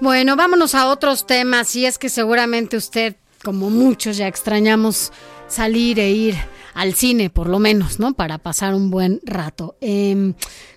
Bueno, vámonos a otros temas y es que seguramente usted, como muchos, ya extrañamos salir e ir al cine, por lo menos, ¿no? Para pasar un buen rato. Eh,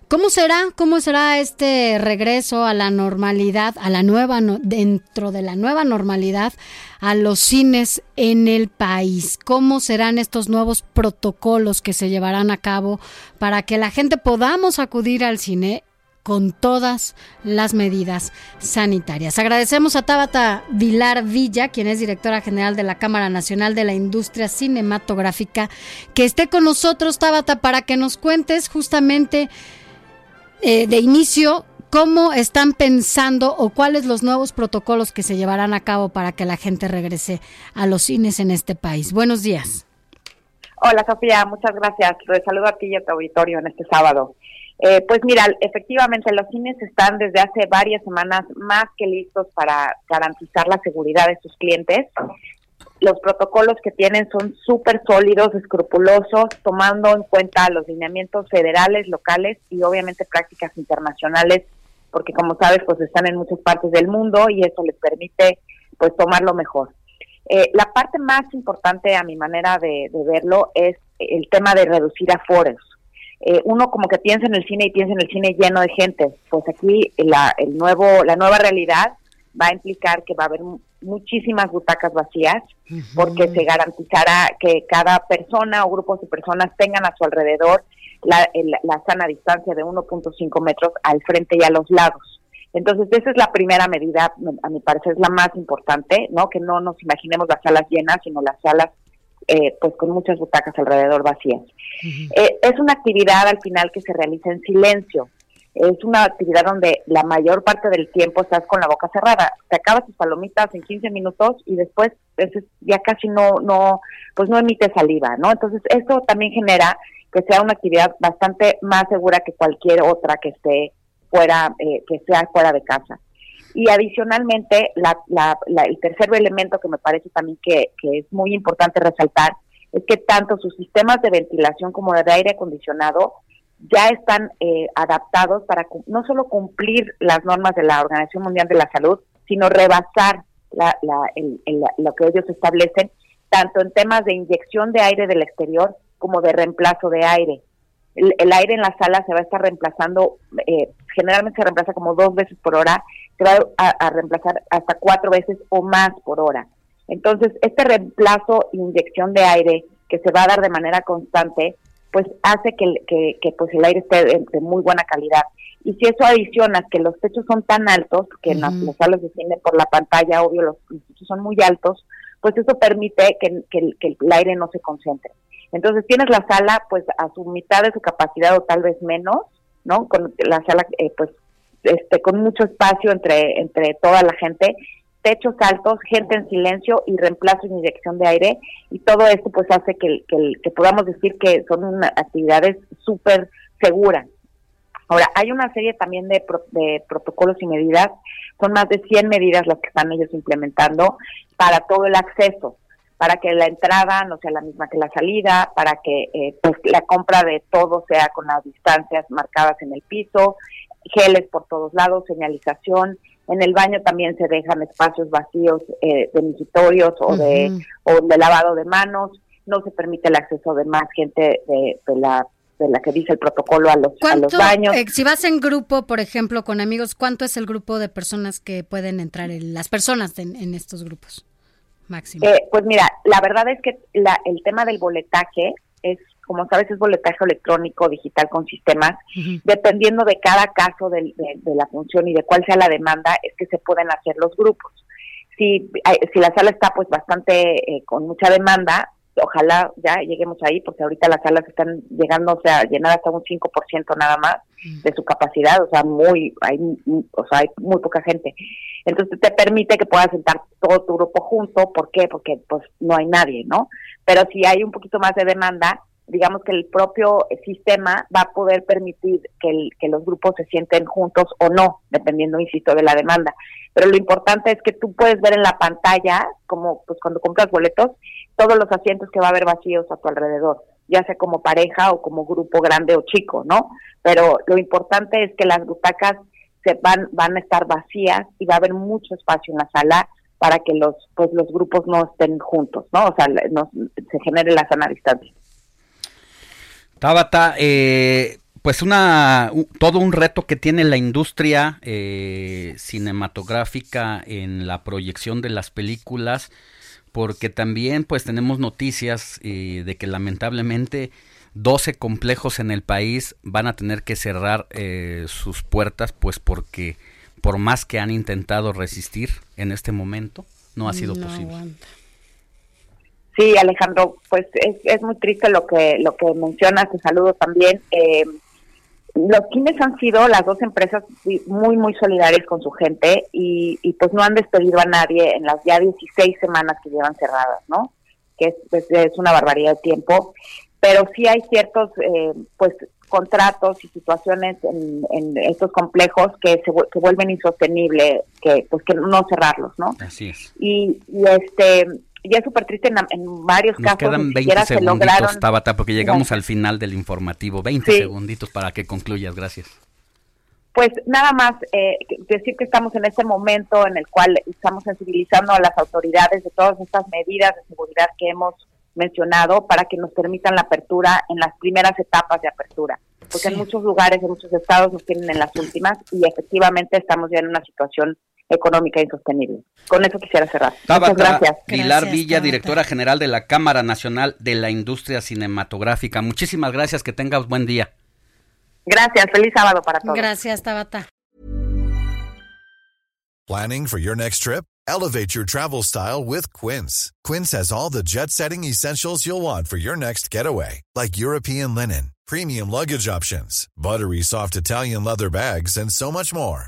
¿Cómo será? ¿Cómo será este regreso a la normalidad, a la nueva, dentro de la nueva normalidad, a los cines en el país? ¿Cómo serán estos nuevos protocolos que se llevarán a cabo para que la gente podamos acudir al cine con todas las medidas sanitarias. Agradecemos a Tabata Vilar Villa, quien es directora general de la Cámara Nacional de la Industria Cinematográfica, que esté con nosotros, Tabata, para que nos cuentes justamente eh, de inicio, ¿cómo están pensando o cuáles los nuevos protocolos que se llevarán a cabo para que la gente regrese a los cines en este país? Buenos días. Hola Sofía, muchas gracias. Te saludo a ti y a tu auditorio en este sábado. Eh, pues mira, efectivamente los cines están desde hace varias semanas más que listos para garantizar la seguridad de sus clientes los protocolos que tienen son súper sólidos, escrupulosos, tomando en cuenta los lineamientos federales, locales y obviamente prácticas internacionales, porque como sabes, pues están en muchas partes del mundo y eso les permite pues tomarlo mejor. Eh, la parte más importante a mi manera de, verlo es el tema de reducir aforos. Eh, uno como que piensa en el cine y piensa en el cine lleno de gente, pues aquí la, el nuevo, la nueva realidad va a implicar que va a haber muchísimas butacas vacías porque se garantizará que cada persona o grupos de personas tengan a su alrededor la, sana distancia de 1.5 metros al frente y a los lados. Entonces, esa es la primera medida, a mi parecer es la más importante, ¿no? Que no nos imaginemos las salas llenas, sino las salas eh, pues con muchas butacas alrededor vacías. Eh, es una actividad al final que se realiza en silencio es una actividad donde la mayor parte del tiempo estás con la boca cerrada. Te acabas tus palomitas en 15 minutos y después ya casi no, no, pues no emite saliva, ¿no? Entonces, esto también genera que sea una actividad bastante más segura que cualquier otra que esté fuera, eh, que sea fuera de casa. Y adicionalmente, la, la, el tercer elemento que me parece también que, que es muy importante resaltar es que tanto sus sistemas de ventilación como de aire acondicionado ya están eh, adaptados para no solo cumplir las normas de la Organización Mundial de la Salud, sino rebasar la, lo que ellos establecen, tanto en temas de inyección de aire del exterior como de reemplazo de aire. El, aire en la sala se va a estar reemplazando, eh, generalmente se reemplaza como dos veces por hora, se va a, reemplazar hasta cuatro veces o más por hora. Entonces, este reemplazo inyección de aire que se va a dar de manera constante pues hace que, que, pues el aire esté de, muy buena calidad. Y si eso adicionas que los techos son tan altos, que en las, salas de cine por la pantalla, obvio, los, techos son muy altos, pues eso permite que, el aire no se concentre. Entonces tienes la sala pues a su mitad de su capacidad o tal vez menos, ¿no? Con la sala eh, pues este con mucho espacio entre entre toda la gente techos altos, gente en silencio y reemplazo y inyección de aire y todo esto pues hace que, que, podamos decir que son actividades súper seguras. Ahora, hay una serie también de, de protocolos y medidas, son más de 100 medidas las que están ellos implementando para todo el acceso, para que la entrada no sea la misma que la salida, para que eh, pues la compra de todo sea con las distancias marcadas en el piso, geles por todos lados, señalización, en el baño también se dejan espacios vacíos eh, de misitorios o, de, o de lavado de manos. No se permite el acceso de más gente de, la de la que dice el protocolo a los, a los baños. Eh, si vas en grupo, por ejemplo, con amigos, ¿cuánto es el grupo de personas que pueden entrar, en, las personas en, estos grupos máximo? Eh, pues mira, la verdad es que la, el tema del boletaje es como sabes, es boletaje electrónico digital con sistemas. Dependiendo de cada caso de, la función y de cuál sea la demanda, es que se pueden hacer los grupos. Si, si la sala está pues bastante eh, con mucha demanda, ojalá ya lleguemos ahí, porque ahorita las salas están llegando, o sea, llenar hasta un 5% nada más de su capacidad, o sea, muy, hay, o sea, hay muy poca gente. Entonces te permite que puedas sentar todo tu grupo junto, ¿por qué? Porque pues no hay nadie, ¿no? Pero si hay un poquito más de demanda, digamos que el propio sistema va a poder permitir que, que los grupos se sienten juntos o no, dependiendo, insisto, de la demanda. Pero lo importante es que tú puedes ver en la pantalla, como pues cuando compras boletos, todos los asientos que va a haber vacíos a tu alrededor, ya sea como pareja o como grupo grande o chico, ¿no? Pero lo importante es que las butacas se van van a estar vacías y va a haber mucho espacio en la sala para que los pues los grupos no estén juntos, ¿no? O sea, no, se genere la sana distancia. Tabata, eh, pues una todo un reto que tiene la industria eh, cinematográfica en la proyección de las películas porque también pues tenemos noticias eh, de que lamentablemente 12 complejos en el país van a tener que cerrar eh, sus puertas pues porque por más que han intentado resistir en este momento no ha sido posible. Sí, Alejandro, pues es, es, muy triste lo que lo que mencionas, te saludo también. Eh, los Kines han sido las dos empresas muy, muy solidarias con su gente y, pues no han despedido a nadie en las ya 16 semanas que llevan cerradas, ¿no? Que es, pues, es una barbaridad de tiempo, pero sí hay ciertos, eh, pues, contratos y situaciones en, en estos complejos que se vuelven insostenibles, que pues que no cerrarlos, ¿no? Así es. Y, y este y es súper triste en, varios Nos casos. quedan 20 segunditos, Tabata, porque llegamos al final del informativo. 20 segunditos para que concluyas, gracias. Pues nada más eh, decir que estamos en este momento en el cual estamos sensibilizando a las autoridades de todas estas medidas de seguridad que hemos mencionado para que nos permitan la apertura en las primeras etapas de apertura. Porque en muchos lugares, en muchos estados nos tienen en las últimas y efectivamente estamos ya en una situación económica insostenible. Con eso quisiera cerrar. Muchas gracias. Pilar Villa, directora general de la Cámara Nacional de la Industria Cinematográfica. Muchísimas gracias, que tengas buen día. Gracias, feliz sábado para todos. Gracias, Tabata. Planning for your next trip? Elevate your travel style with Quince. Quince has all the jet-setting essentials you'll want for your next getaway, like European linen, premium luggage options, buttery soft Italian leather bags, and so much more